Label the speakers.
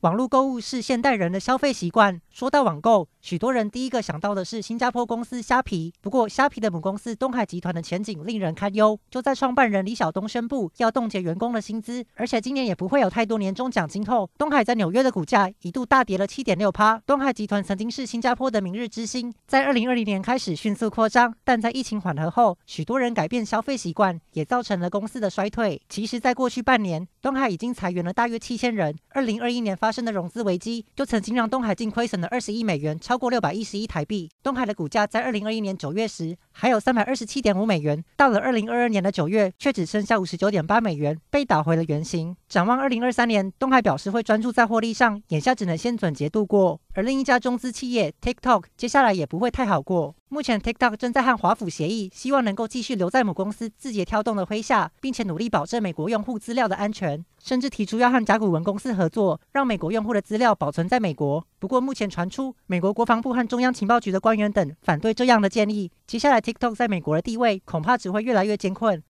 Speaker 1: 网络购物是现代人的消费习惯。说到网购，许多人第一个想到的是新加坡公司虾皮。不过，虾皮的母公司东海集团的前景令人堪忧。就在创办人李小东宣布要冻结员工的薪资，而且今年也不会有太多年终奖金后，东海在纽约的股价一度大跌了七点六趴。东海集团曾经是新加坡的明日之星，在二零二零年开始迅速扩张，但在疫情缓和后，许多人改变消费习惯，也造成了公司的衰退。其实，在过去半年，东海已经裁员了大约七千人。二零二一年发发生的融资危机，就曾经让东海净亏损了二十亿美元，超过六百一十亿台币。东海的股价在二零二一年九月时还有三百二十七点五美元，到了二零二二年的九月，却只剩下五十九点八美元，被打回了原形。展望二零二三年，东海表示会专注在获利上，眼下只能先转节度过。而另一家中资企业 TikTok 接下来也不会太好过。目前 TikTok 正在和华府协议，希望能够继续留在母公司字节跳动的麾下，并且努力保证美国用户资料的安全，甚至提出要和甲骨文公司合作，让美国用户的资料保存在美国。不过目前传出美国国防部和中央情报局的官员等反对这样的建议。接下来 TikTok 在美国的地位恐怕只会越来越艰困。